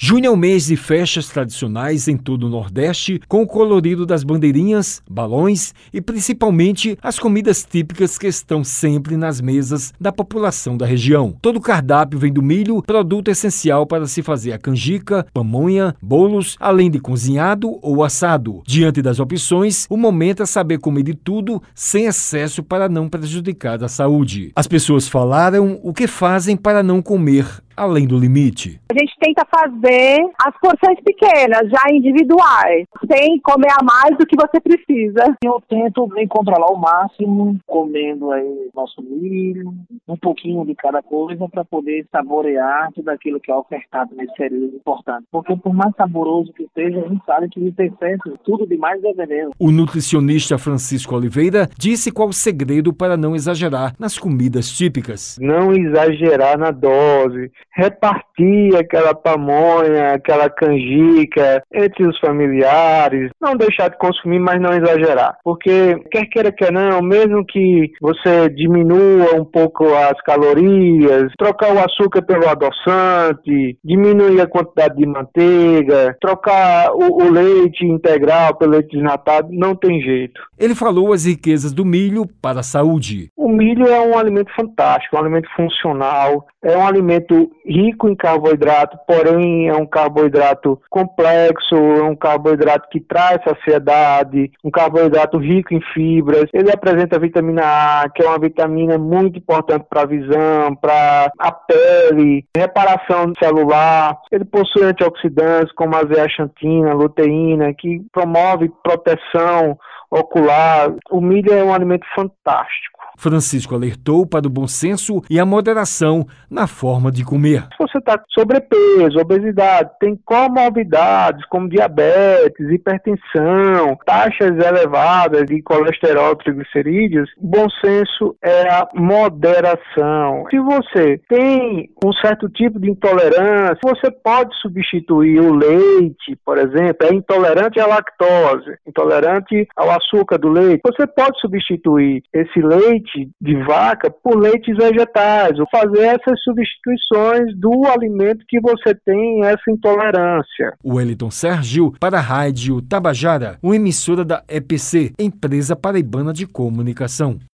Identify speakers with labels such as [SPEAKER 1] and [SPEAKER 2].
[SPEAKER 1] Junho é o mês de festas tradicionais em todo o Nordeste, com o colorido das bandeirinhas, balões e principalmente as comidas típicas que estão sempre nas mesas da população da região. Todo o cardápio vem do milho, produto essencial para se fazer a canjica, pamonha, bolos, além de cozinhado ou assado. Diante das opções, o momento é saber comer de tudo sem excesso para não prejudicar a saúde. As pessoas falaram o que fazem para não comer além do limite.
[SPEAKER 2] A gente tenta fazer as porções pequenas, já individuais, sem comer a mais do que você precisa.
[SPEAKER 3] Eu tento me controlar ao máximo, comendo aí nosso milho, um pouquinho de cada coisa para poder saborear tudo aquilo que é ofertado nesse período importante. Porque por mais saboroso que seja, a gente sabe que tem excesso, tudo demais é veneno.
[SPEAKER 1] O nutricionista Francisco Oliveira disse qual o segredo para não exagerar nas comidas típicas.
[SPEAKER 4] Não exagerar na dose, repartir aquela pamonha, aquela canjica entre os familiares, não deixar de consumir, mas não exagerar. Porque, quer queira que não, mesmo que você diminua um pouco as calorias, trocar o açúcar pelo adoçante, diminuir a quantidade de manteiga, trocar o, o leite integral pelo leite desnatado, não tem jeito.
[SPEAKER 1] Ele falou as riquezas do milho para a saúde.
[SPEAKER 4] O milho é um alimento fantástico, um alimento funcional, é um alimento rico em carboidrato, porém é um carboidrato complexo, é um carboidrato que traz saciedade, um carboidrato rico em fibras. Ele apresenta vitamina A, que é uma vitamina muito importante para a visão, para a pele, reparação celular. Ele possui antioxidantes como a zeaxantina, luteína, que promove proteção ocular. O milho é um alimento fantástico.
[SPEAKER 1] Francisco alertou para o bom senso e a moderação na forma de comer.
[SPEAKER 4] Se você está sobrepeso, obesidade, tem comorbidades como diabetes, hipertensão, taxas elevadas de colesterol, triglicerídeos, bom senso é a moderação. Se você tem um certo tipo de intolerância, você pode substituir o leite, por exemplo, é intolerante à lactose, intolerante ao açúcar do leite. Você pode substituir esse leite leite de vaca por leites vegetais, ou fazer essas substituições do alimento que você tem essa intolerância.
[SPEAKER 1] Wellington Sérgio para a Rádio Tabajara, uma emissora da EPC, Empresa Paraibana de Comunicação.